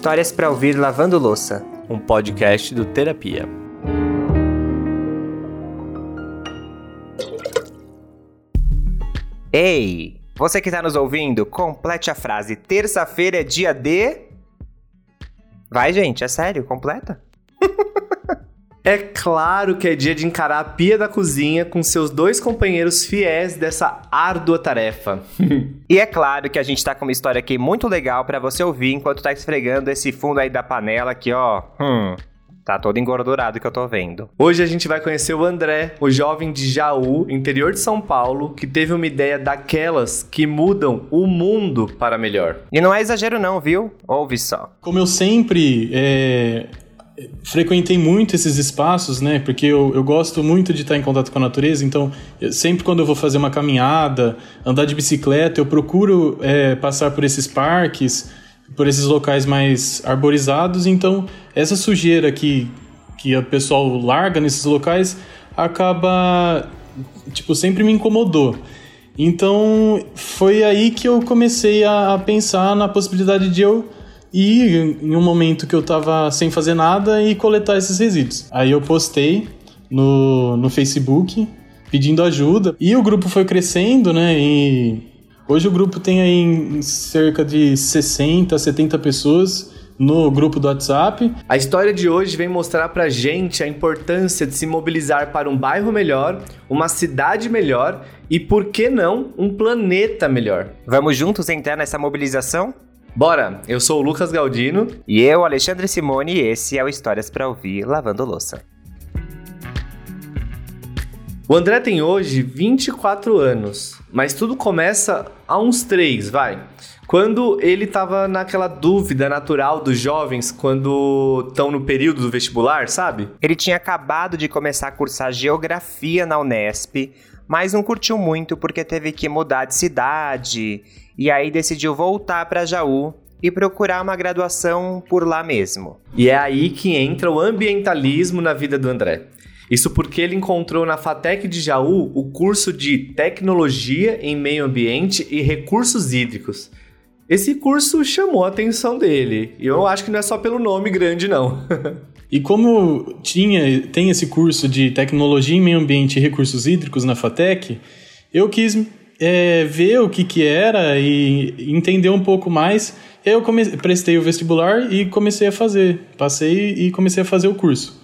Histórias para ouvir lavando louça. Um podcast do Terapia. Ei, você que está nos ouvindo, complete a frase. Terça-feira é dia de. Vai, gente, é sério, completa. É claro que é dia de encarar a pia da cozinha com seus dois companheiros fiéis dessa árdua tarefa. e é claro que a gente tá com uma história aqui muito legal para você ouvir enquanto tá esfregando esse fundo aí da panela aqui, ó. Hum. Tá todo engordurado que eu tô vendo. Hoje a gente vai conhecer o André, o jovem de Jaú, interior de São Paulo, que teve uma ideia daquelas que mudam o mundo para melhor. E não é exagero não, viu? Ouve só. Como eu sempre é, frequentei muito esses espaços, né? Porque eu, eu gosto muito de estar em contato com a natureza, então sempre quando eu vou fazer uma caminhada, andar de bicicleta, eu procuro é, passar por esses parques, por esses locais mais arborizados. Então, essa sujeira que, que o pessoal larga nesses locais acaba, tipo, sempre me incomodou. Então, foi aí que eu comecei a, a pensar na possibilidade de eu e em um momento que eu tava sem fazer nada e coletar esses resíduos. Aí eu postei no, no Facebook pedindo ajuda e o grupo foi crescendo, né? E hoje o grupo tem aí cerca de 60, 70 pessoas no grupo do WhatsApp. A história de hoje vem mostrar pra gente a importância de se mobilizar para um bairro melhor, uma cidade melhor e, por que não, um planeta melhor. Vamos juntos entrar nessa mobilização? Bora! Eu sou o Lucas Galdino. E eu, Alexandre Simone, e esse é o Histórias para Ouvir Lavando Louça. O André tem hoje 24 anos, mas tudo começa há uns 3, vai. Quando ele estava naquela dúvida natural dos jovens quando estão no período do vestibular, sabe? Ele tinha acabado de começar a cursar geografia na Unesp, mas não curtiu muito porque teve que mudar de cidade e aí decidiu voltar para Jaú e procurar uma graduação por lá mesmo. E é aí que entra o ambientalismo na vida do André. Isso porque ele encontrou na FATEC de Jaú o curso de Tecnologia em Meio Ambiente e Recursos Hídricos. Esse curso chamou a atenção dele, e eu acho que não é só pelo nome grande, não. E como tinha, tem esse curso de tecnologia em meio ambiente e recursos hídricos na FATEC, eu quis é, ver o que, que era e entender um pouco mais. Eu comecei, prestei o vestibular e comecei a fazer. Passei e comecei a fazer o curso.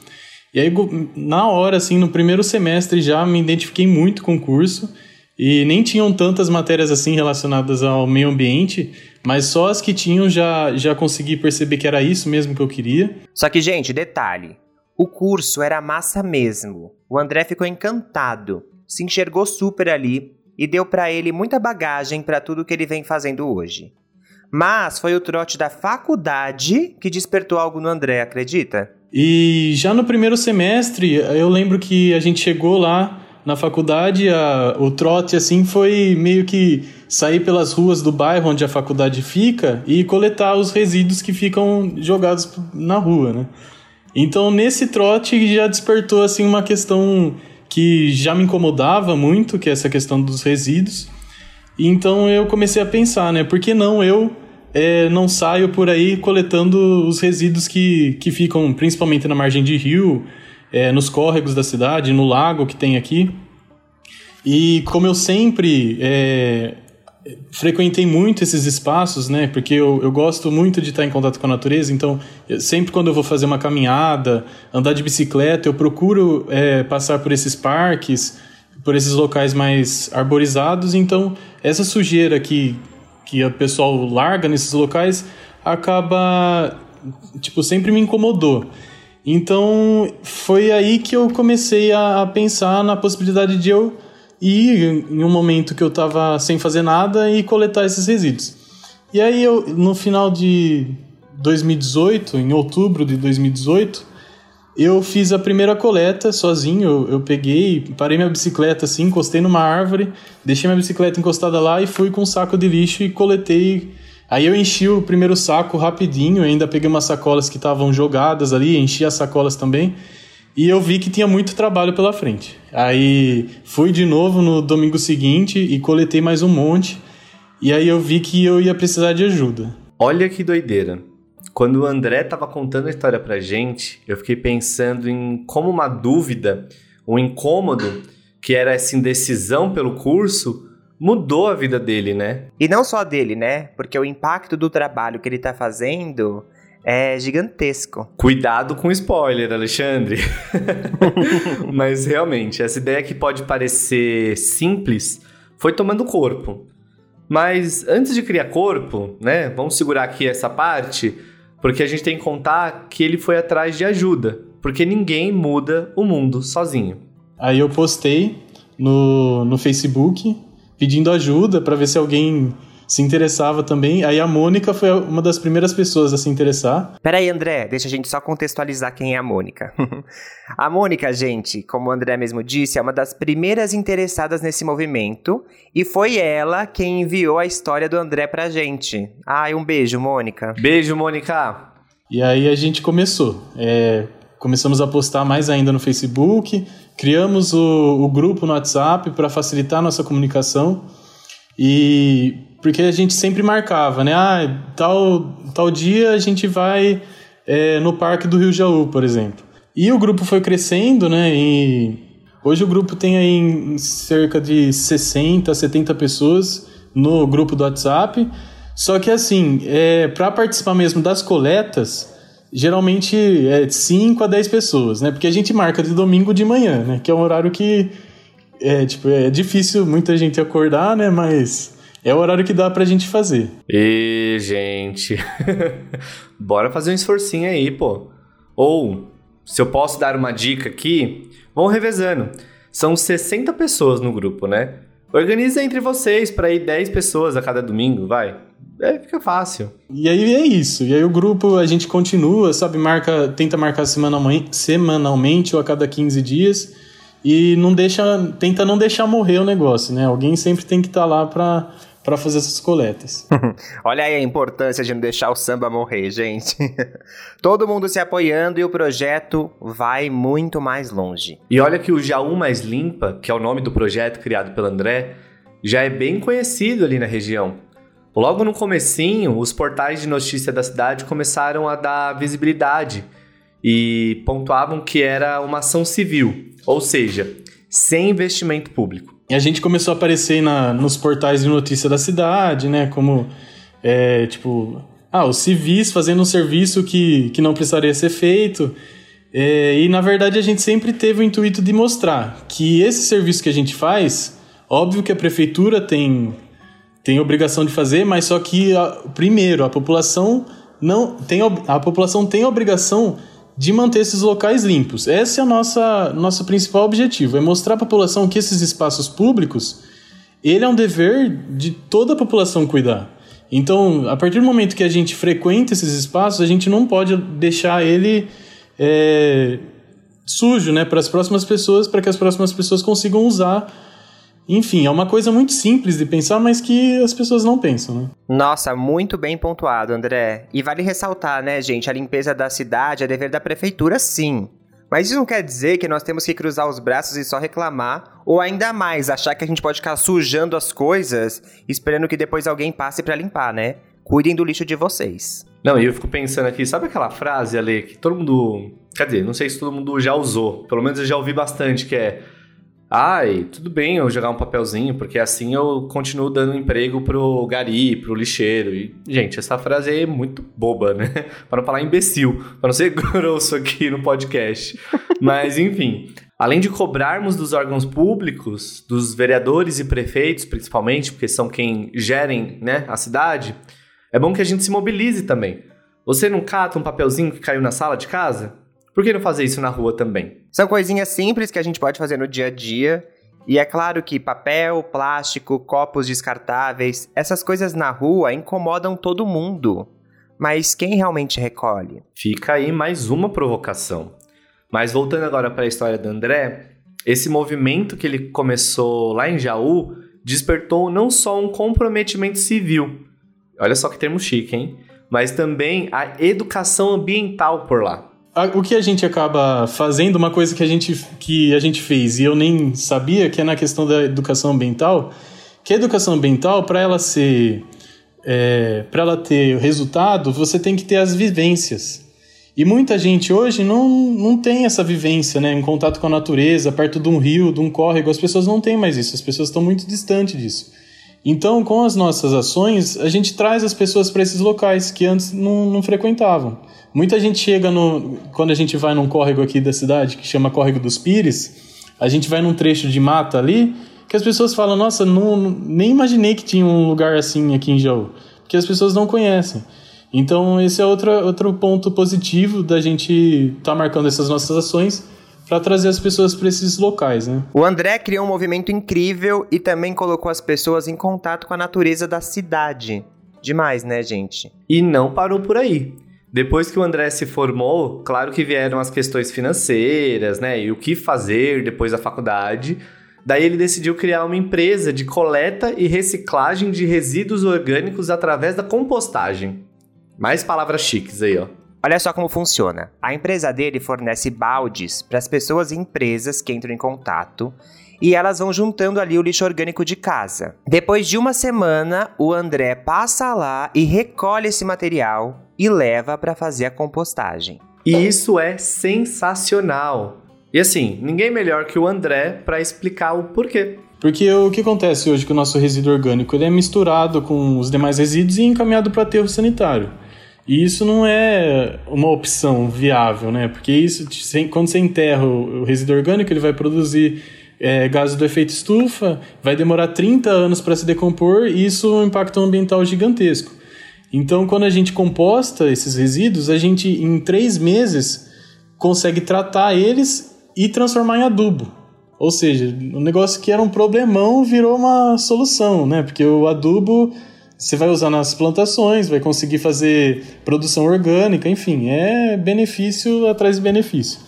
E aí, na hora, assim, no primeiro semestre já me identifiquei muito com o curso e nem tinham tantas matérias assim relacionadas ao meio ambiente, mas só as que tinham já, já consegui perceber que era isso mesmo que eu queria. Só que, gente, detalhe: o curso era massa mesmo. O André ficou encantado, se enxergou super ali e deu para ele muita bagagem para tudo que ele vem fazendo hoje. Mas foi o trote da faculdade que despertou algo no André, acredita? E já no primeiro semestre, eu lembro que a gente chegou lá na faculdade, a, o trote assim foi meio que sair pelas ruas do bairro onde a faculdade fica e coletar os resíduos que ficam jogados na rua, né? Então nesse trote já despertou assim uma questão que já me incomodava muito, que é essa questão dos resíduos. Então eu comecei a pensar, né? Por que não eu é, não saio por aí coletando os resíduos que, que ficam principalmente na margem de rio, é, nos córregos da cidade, no lago que tem aqui. E como eu sempre é, frequentei muito esses espaços, né? Porque eu, eu gosto muito de estar em contato com a natureza, então sempre quando eu vou fazer uma caminhada, andar de bicicleta, eu procuro é, passar por esses parques, por esses locais mais arborizados. Então essa sujeira que, que o pessoal larga nesses locais acaba, tipo, sempre me incomodou. Então foi aí que eu comecei a, pensar na possibilidade de eu ir em um momento que eu estava sem fazer nada e coletar esses resíduos. E aí eu no final de 2018, em outubro de 2018, eu fiz a primeira coleta sozinho. Eu, eu peguei, parei minha bicicleta assim, encostei numa árvore, deixei minha bicicleta encostada lá e fui com um saco de lixo e coletei Aí eu enchi o primeiro saco rapidinho, ainda peguei umas sacolas que estavam jogadas ali, enchi as sacolas também. E eu vi que tinha muito trabalho pela frente. Aí fui de novo no domingo seguinte e coletei mais um monte. E aí eu vi que eu ia precisar de ajuda. Olha que doideira. quando o André estava contando a história pra gente, eu fiquei pensando em como uma dúvida, um incômodo, que era essa indecisão pelo curso, mudou a vida dele, né? E não só dele, né? Porque o impacto do trabalho que ele tá fazendo é gigantesco. Cuidado com spoiler, Alexandre. Mas realmente, essa ideia que pode parecer simples foi tomando corpo. Mas antes de criar corpo, né? Vamos segurar aqui essa parte, porque a gente tem que contar que ele foi atrás de ajuda, porque ninguém muda o mundo sozinho. Aí eu postei no, no Facebook pedindo ajuda para ver se alguém se interessava também. Aí a Mônica foi uma das primeiras pessoas a se interessar. Peraí, André, deixa a gente só contextualizar quem é a Mônica. a Mônica, gente, como o André mesmo disse, é uma das primeiras interessadas nesse movimento e foi ela quem enviou a história do André pra gente. Ai, um beijo, Mônica. Beijo, Mônica. E aí a gente começou. É, começamos a postar mais ainda no Facebook, criamos o, o grupo no WhatsApp para facilitar a nossa comunicação. E porque a gente sempre marcava, né? Ah, tal, tal dia a gente vai é, no Parque do Rio Jaú, por exemplo. E o grupo foi crescendo, né? E hoje o grupo tem aí cerca de 60, 70 pessoas no grupo do WhatsApp. Só que assim, é, para participar mesmo das coletas, geralmente é 5 a 10 pessoas, né? Porque a gente marca de domingo de manhã, né? Que é um horário que é, tipo, é difícil muita gente acordar, né? Mas é o horário que dá pra gente fazer. E, gente. Bora fazer um esforcinho aí, pô. Ou, se eu posso dar uma dica aqui, vão revezando. São 60 pessoas no grupo, né? Organiza entre vocês para ir 10 pessoas a cada domingo, vai. É, fica fácil. E aí é isso. E aí o grupo a gente continua, sabe, marca, tenta marcar semanalmente, ou a cada 15 dias e não deixa, tenta não deixar morrer o negócio, né? Alguém sempre tem que estar tá lá para para fazer essas coletas. Olha aí a importância de não deixar o samba morrer, gente. Todo mundo se apoiando e o projeto vai muito mais longe. E olha que o Jaú Mais Limpa, que é o nome do projeto criado pelo André, já é bem conhecido ali na região. Logo no comecinho, os portais de notícia da cidade começaram a dar visibilidade e pontuavam que era uma ação civil, ou seja, sem investimento público. E a gente começou a aparecer na, nos portais de notícia da cidade, né? Como, é, tipo, ah, os civis fazendo um serviço que, que não precisaria ser feito. É, e, na verdade, a gente sempre teve o intuito de mostrar que esse serviço que a gente faz, óbvio que a prefeitura tem, tem obrigação de fazer, mas só que, a, primeiro, a população não tem a população tem a obrigação de manter esses locais limpos. Esse é o nosso nosso principal objetivo, é mostrar à população que esses espaços públicos, ele é um dever de toda a população cuidar. Então, a partir do momento que a gente frequenta esses espaços, a gente não pode deixar ele é, sujo né, para as próximas pessoas, para que as próximas pessoas consigam usar enfim, é uma coisa muito simples de pensar, mas que as pessoas não pensam, né? Nossa, muito bem pontuado, André. E vale ressaltar, né, gente? A limpeza da cidade é dever da prefeitura, sim. Mas isso não quer dizer que nós temos que cruzar os braços e só reclamar, ou ainda mais, achar que a gente pode ficar sujando as coisas, esperando que depois alguém passe para limpar, né? Cuidem do lixo de vocês. Não, e eu fico pensando aqui, sabe aquela frase, Ale, que todo mundo. Quer dizer, não sei se todo mundo já usou, pelo menos eu já ouvi bastante, que é Ai, tudo bem eu jogar um papelzinho, porque assim eu continuo dando emprego pro gari, pro lixeiro. E, gente, essa frase é muito boba, né? para não falar imbecil, para não ser grosso aqui no podcast. Mas, enfim, além de cobrarmos dos órgãos públicos, dos vereadores e prefeitos, principalmente, porque são quem gerem né, a cidade, é bom que a gente se mobilize também. Você não cata um papelzinho que caiu na sala de casa? Por que não fazer isso na rua também? São coisinhas simples que a gente pode fazer no dia a dia. E é claro que papel, plástico, copos descartáveis, essas coisas na rua incomodam todo mundo. Mas quem realmente recolhe? Fica aí mais uma provocação. Mas voltando agora para a história do André, esse movimento que ele começou lá em Jaú despertou não só um comprometimento civil, olha só que termo chique, hein? Mas também a educação ambiental por lá o que a gente acaba fazendo, uma coisa que a gente, que a gente fez e eu nem sabia, que é na questão da educação ambiental, que a educação ambiental, para ela ser é, para ela ter resultado, você tem que ter as vivências. E muita gente hoje não, não tem essa vivência, né? Em contato com a natureza, perto de um rio, de um córrego. As pessoas não têm mais isso, as pessoas estão muito distantes disso. Então, com as nossas ações, a gente traz as pessoas para esses locais que antes não, não frequentavam. Muita gente chega no. Quando a gente vai num córrego aqui da cidade, que chama Córrego dos Pires, a gente vai num trecho de mata ali, que as pessoas falam: Nossa, não, nem imaginei que tinha um lugar assim aqui em Jaú. Porque as pessoas não conhecem. Então, esse é outro, outro ponto positivo da gente estar tá marcando essas nossas ações para trazer as pessoas para esses locais, né? O André criou um movimento incrível e também colocou as pessoas em contato com a natureza da cidade. Demais, né, gente? E não parou por aí. Depois que o André se formou, claro que vieram as questões financeiras, né? E o que fazer depois da faculdade. Daí ele decidiu criar uma empresa de coleta e reciclagem de resíduos orgânicos através da compostagem. Mais palavras chiques aí, ó. Olha só como funciona. A empresa dele fornece baldes para as pessoas e empresas que entram em contato e elas vão juntando ali o lixo orgânico de casa. Depois de uma semana, o André passa lá e recolhe esse material e leva para fazer a compostagem. E isso é sensacional. E assim, ninguém melhor que o André para explicar o porquê. Porque o que acontece hoje com o nosso resíduo orgânico? Ele é misturado com os demais resíduos e encaminhado para aterro sanitário. E isso não é uma opção viável, né? Porque isso, quando você enterra o resíduo orgânico, ele vai produzir é, gases do efeito estufa, vai demorar 30 anos para se decompor e isso é um impacto ambiental gigantesco. Então, quando a gente composta esses resíduos, a gente em três meses consegue tratar eles e transformar em adubo. Ou seja, um negócio que era um problemão virou uma solução, né? Porque o adubo você vai usar nas plantações, vai conseguir fazer produção orgânica, enfim, é benefício atrás de benefício.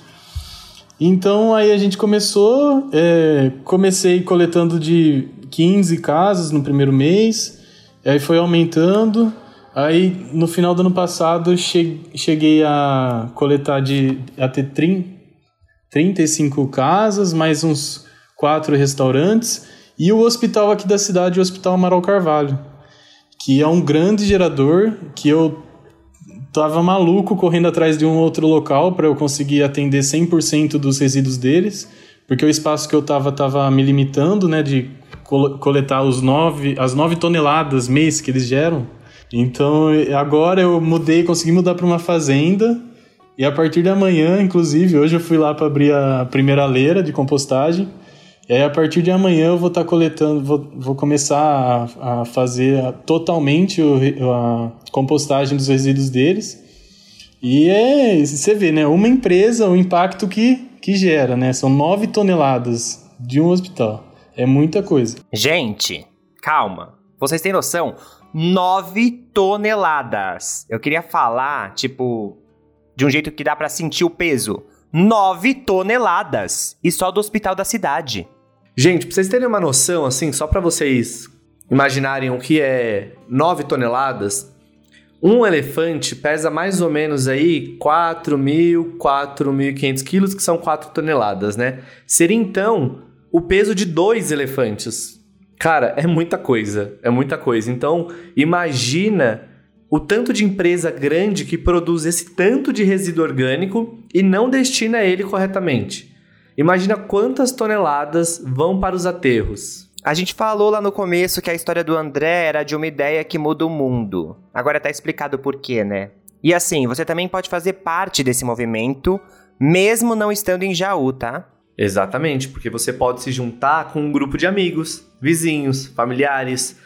Então aí a gente começou, é, comecei coletando de 15 casas no primeiro mês, aí foi aumentando, aí no final do ano passado cheguei a coletar de a ter 30, 35 casas, mais uns quatro restaurantes e o hospital aqui da cidade, o Hospital Amaral Carvalho que é um grande gerador que eu tava maluco correndo atrás de um outro local para eu conseguir atender 100% dos resíduos deles, porque o espaço que eu tava tava me limitando, né, de coletar os nove, as 9 toneladas mês que eles geram. Então, agora eu mudei, consegui mudar para uma fazenda. E a partir de amanhã, inclusive, hoje eu fui lá para abrir a primeira leira de compostagem. E aí, a partir de amanhã, eu vou estar tá coletando, vou, vou começar a, a fazer totalmente o, a compostagem dos resíduos deles. E é, você vê, né? Uma empresa, o impacto que, que gera, né? São 9 toneladas de um hospital. É muita coisa. Gente, calma. Vocês têm noção? 9 toneladas. Eu queria falar, tipo, de um jeito que dá para sentir o peso. 9 toneladas. E só do hospital da cidade. Gente, pra vocês terem uma noção, assim, só para vocês imaginarem o que é 9 toneladas, um elefante pesa mais ou menos aí 4.000, 4.500 quilos, que são 4 toneladas, né? Seria então o peso de dois elefantes. Cara, é muita coisa, é muita coisa. Então, imagina o tanto de empresa grande que produz esse tanto de resíduo orgânico e não destina ele corretamente. Imagina quantas toneladas vão para os aterros. A gente falou lá no começo que a história do André era de uma ideia que muda o mundo. Agora tá explicado por quê, né? E assim, você também pode fazer parte desse movimento, mesmo não estando em Jaú, tá? Exatamente, porque você pode se juntar com um grupo de amigos, vizinhos, familiares,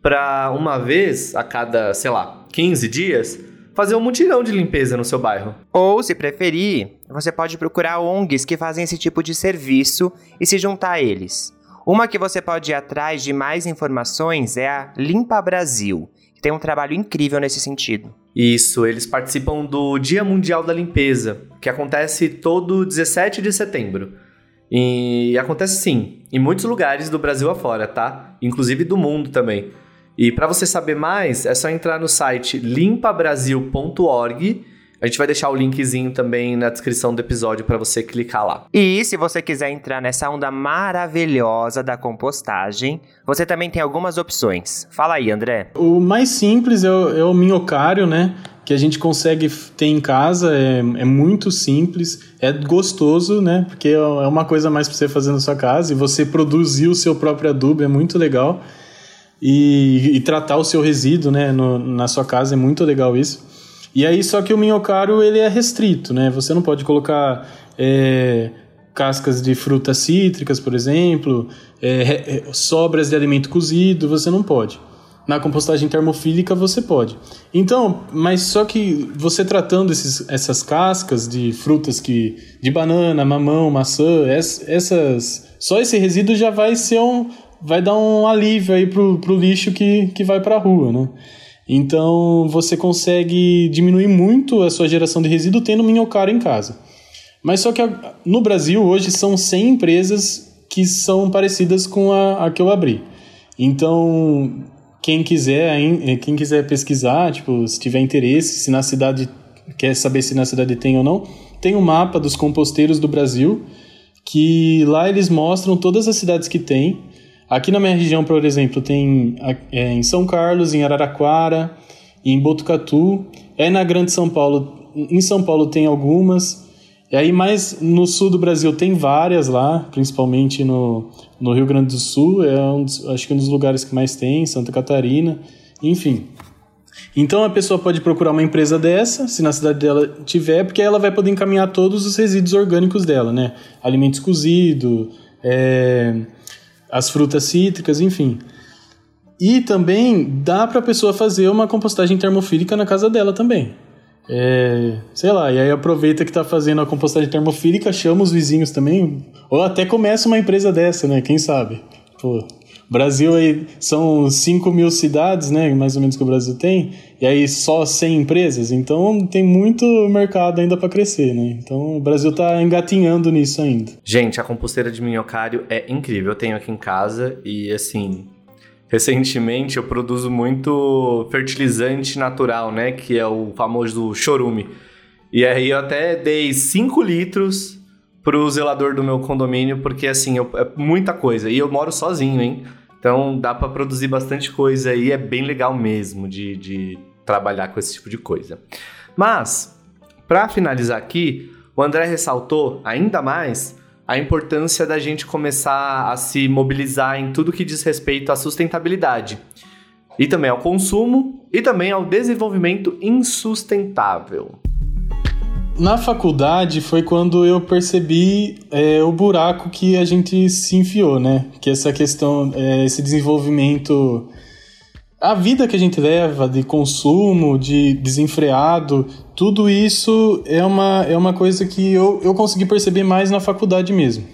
para uma vez a cada, sei lá, 15 dias, fazer um mutirão de limpeza no seu bairro. Ou, se preferir, você pode procurar ONGs que fazem esse tipo de serviço e se juntar a eles. Uma que você pode ir atrás de mais informações é a Limpa Brasil, que tem um trabalho incrível nesse sentido. Isso, eles participam do Dia Mundial da Limpeza, que acontece todo 17 de setembro. E acontece sim, em muitos lugares do Brasil afora, tá? Inclusive do mundo também. E para você saber mais, é só entrar no site limpabrasil.org. A gente vai deixar o linkzinho também na descrição do episódio para você clicar lá. E se você quiser entrar nessa onda maravilhosa da compostagem, você também tem algumas opções. Fala aí, André. O mais simples é o, é o minhocário, né? Que a gente consegue ter em casa, é, é muito simples, é gostoso, né? Porque é uma coisa mais para você fazer na sua casa e você produzir o seu próprio adubo é muito legal. E, e tratar o seu resíduo, né, no, na sua casa é muito legal isso. E aí, só que o minhocário ele é restrito, né? Você não pode colocar é, cascas de frutas cítricas, por exemplo, é, sobras de alimento cozido, você não pode. Na compostagem termofílica você pode. Então, mas só que você tratando esses, essas cascas de frutas que de banana, mamão, maçã, essas só esse resíduo já vai ser um vai dar um alívio aí pro, pro lixo que, que vai para a rua, né? Então você consegue diminuir muito a sua geração de resíduo tendo minhocário em casa. Mas só que no Brasil hoje são 100 empresas que são parecidas com a, a que eu abri. Então, quem quiser, eh, quem quiser pesquisar, tipo, se tiver interesse, se na cidade quer saber se na cidade tem ou não, tem um mapa dos composteiros do Brasil, que lá eles mostram todas as cidades que tem Aqui na minha região, por exemplo, tem é, em São Carlos, em Araraquara, em Botucatu. É na Grande São Paulo, em São Paulo tem algumas. E aí mais no sul do Brasil tem várias lá, principalmente no, no Rio Grande do Sul, é um dos, acho que um dos lugares que mais tem, Santa Catarina, enfim. Então a pessoa pode procurar uma empresa dessa, se na cidade dela tiver, porque ela vai poder encaminhar todos os resíduos orgânicos dela, né? Alimentos cozidos, é, as frutas cítricas, enfim. E também dá para a pessoa fazer uma compostagem termofílica na casa dela também. É, sei lá, e aí aproveita que está fazendo a compostagem termofílica, chama os vizinhos também, ou até começa uma empresa dessa, né? Quem sabe? Pô, Brasil aí são 5 mil cidades, né? Mais ou menos que o Brasil tem, e aí só 100 empresas, então tem muito mercado ainda para crescer, né? Então o Brasil tá engatinhando nisso ainda. Gente, a composteira de minhocário é incrível. Eu tenho aqui em casa e assim, recentemente eu produzo muito fertilizante natural, né? Que é o famoso chorume. E aí eu até dei 5 litros pro zelador do meu condomínio, porque assim, eu, é muita coisa. E eu moro sozinho, hein? Então dá para produzir bastante coisa e é bem legal mesmo de, de trabalhar com esse tipo de coisa. Mas, para finalizar aqui, o André ressaltou ainda mais a importância da gente começar a se mobilizar em tudo que diz respeito à sustentabilidade. E também ao consumo e também ao desenvolvimento insustentável na faculdade foi quando eu percebi é, o buraco que a gente se enfiou, né? Que essa questão, é, esse desenvolvimento, a vida que a gente leva de consumo, de desenfreado, tudo isso é uma, é uma coisa que eu, eu consegui perceber mais na faculdade mesmo.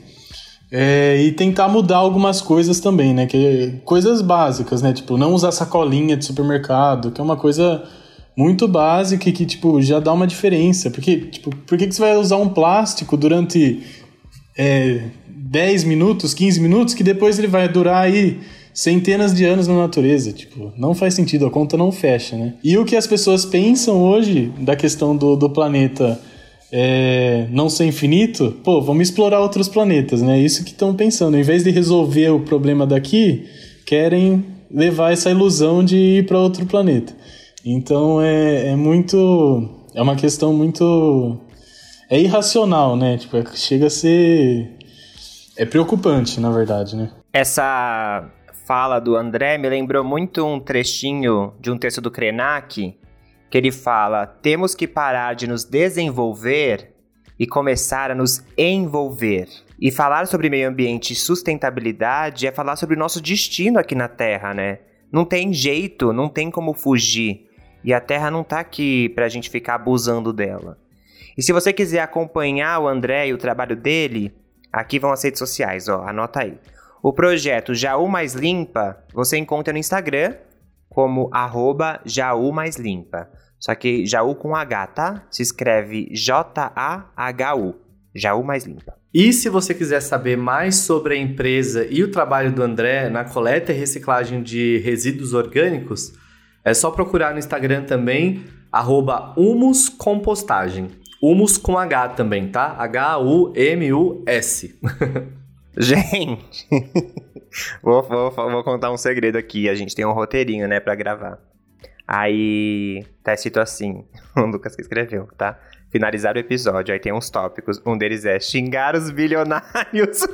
É, e tentar mudar algumas coisas também, né? Que, coisas básicas, né? Tipo, não usar sacolinha de supermercado, que é uma coisa muito básica e que, tipo, já dá uma diferença. Porque, tipo, por que, que você vai usar um plástico durante é, 10 minutos, 15 minutos, que depois ele vai durar aí centenas de anos na natureza? Tipo, não faz sentido, a conta não fecha, né? E o que as pessoas pensam hoje da questão do, do planeta é, não ser infinito, pô, vamos explorar outros planetas, né? Isso que estão pensando. Em vez de resolver o problema daqui, querem levar essa ilusão de ir para outro planeta. Então é, é muito. É uma questão muito. É irracional, né? Tipo, é, chega a ser. É preocupante, na verdade, né? Essa fala do André me lembrou muito um trechinho de um texto do Krenak, que ele fala: temos que parar de nos desenvolver e começar a nos envolver. E falar sobre meio ambiente e sustentabilidade é falar sobre o nosso destino aqui na Terra, né? Não tem jeito, não tem como fugir. E a Terra não está aqui para a gente ficar abusando dela. E se você quiser acompanhar o André e o trabalho dele, aqui vão as redes sociais, ó, anota aí. O projeto Jaú Mais Limpa você encontra no Instagram como arroba Jaú Mais Limpa. Só que Jaú com H, tá? Se escreve J-A-H-U. Jaú Mais Limpa. E se você quiser saber mais sobre a empresa e o trabalho do André na coleta e reciclagem de resíduos orgânicos, é só procurar no Instagram também, arroba Humus Compostagem. Humus com H também, tá? H-U-M-U-S. Gente, vou, vou, vou contar um segredo aqui. A gente tem um roteirinho, né, pra gravar. Aí tá escrito assim, o Lucas que escreveu, tá? Finalizar o episódio, aí tem uns tópicos. Um deles é xingar os bilionários.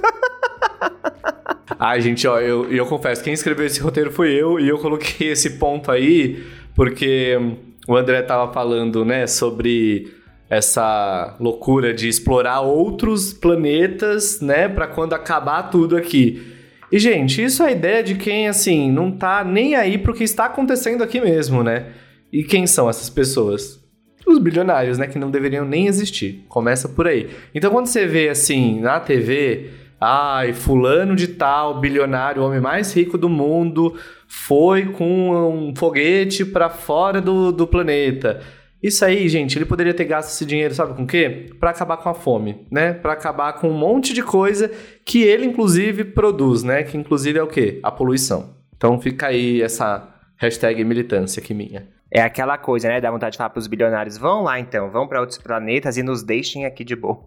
Ai, gente, ó, eu, eu confesso, quem escreveu esse roteiro foi eu, e eu coloquei esse ponto aí porque o André tava falando, né, sobre essa loucura de explorar outros planetas, né, para quando acabar tudo aqui. E, gente, isso é a ideia de quem, assim, não tá nem aí pro que está acontecendo aqui mesmo, né? E quem são essas pessoas? Os bilionários, né? Que não deveriam nem existir. Começa por aí. Então, quando você vê, assim, na TV, ai, fulano de tal, bilionário, homem mais rico do mundo, foi com um foguete para fora do, do planeta isso aí, gente, ele poderia ter gasto esse dinheiro, sabe com o quê? Para acabar com a fome, né? Para acabar com um monte de coisa que ele inclusive produz, né? Que inclusive é o quê? A poluição. Então fica aí essa hashtag militância aqui minha. É aquela coisa, né? Dá vontade de falar pros bilionários: vão lá então, vão para outros planetas e nos deixem aqui de boa.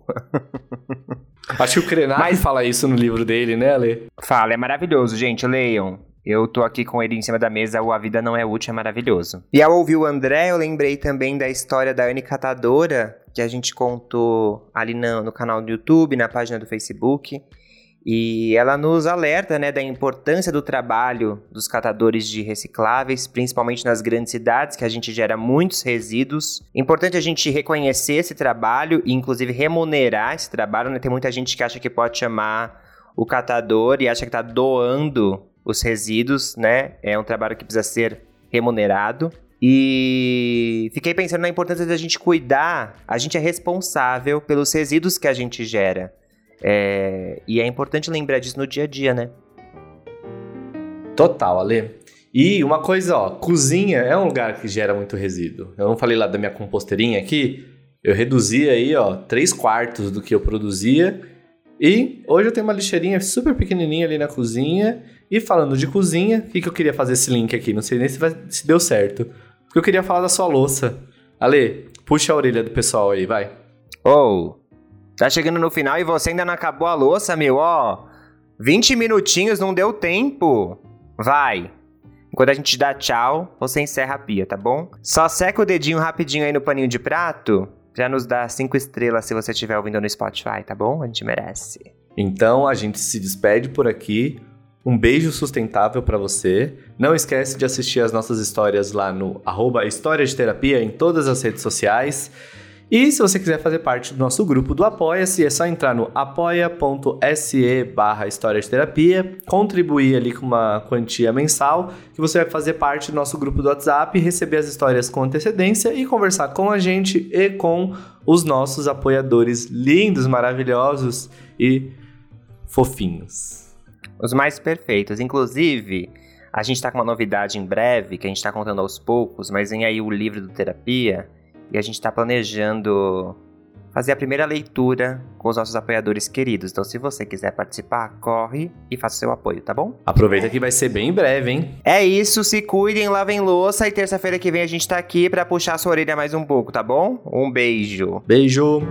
Acho que o Krenak Mas... fala isso no livro dele, né, Ale? Fala, é maravilhoso, gente. Leiam. Eu tô aqui com ele em cima da mesa, o A Vida Não É Útil é maravilhoso. E ao ouvir o André, eu lembrei também da história da Anne Catadora, que a gente contou ali no, no canal do YouTube, na página do Facebook. E ela nos alerta né, da importância do trabalho dos catadores de recicláveis, principalmente nas grandes cidades, que a gente gera muitos resíduos. Importante a gente reconhecer esse trabalho e, inclusive, remunerar esse trabalho. Né? Tem muita gente que acha que pode chamar o catador e acha que está doando os resíduos, né? É um trabalho que precisa ser remunerado. E fiquei pensando na importância da gente cuidar. A gente é responsável pelos resíduos que a gente gera. É... E é importante lembrar disso no dia a dia, né? Total, Ale. E uma coisa, ó, cozinha é um lugar que gera muito resíduo. Eu não falei lá da minha composteirinha aqui. Eu reduzi aí, ó, três quartos do que eu produzia. E hoje eu tenho uma lixeirinha super pequenininha ali na cozinha e falando de cozinha, o que, que eu queria fazer esse link aqui? Não sei nem se, vai, se deu certo. Porque eu queria falar da sua louça. Ale, puxa a orelha do pessoal aí, vai. Oh, tá chegando no final e você ainda não acabou a louça, meu? Ó, oh, 20 minutinhos não deu tempo. Vai. Enquanto a gente dá tchau, você encerra a pia, tá bom? Só seca o dedinho rapidinho aí no paninho de prato. Já nos dá cinco estrelas se você estiver ouvindo no Spotify, tá bom? A gente merece. Então a gente se despede por aqui. Um beijo sustentável para você. Não esquece de assistir as nossas histórias lá no arroba História de Terapia em todas as redes sociais. E se você quiser fazer parte do nosso grupo do Apoia-se, é só entrar no apoia.se barra História de Terapia, contribuir ali com uma quantia mensal, que você vai fazer parte do nosso grupo do WhatsApp, receber as histórias com antecedência e conversar com a gente e com os nossos apoiadores lindos, maravilhosos e fofinhos. Os mais perfeitos. Inclusive, a gente tá com uma novidade em breve, que a gente tá contando aos poucos, mas vem aí o livro do terapia e a gente tá planejando fazer a primeira leitura com os nossos apoiadores queridos. Então, se você quiser participar, corre e faça seu apoio, tá bom? Aproveita que vai ser bem breve, hein? É isso, se cuidem, lavem louça e terça-feira que vem a gente tá aqui para puxar a sua orelha mais um pouco, tá bom? Um beijo. Beijo.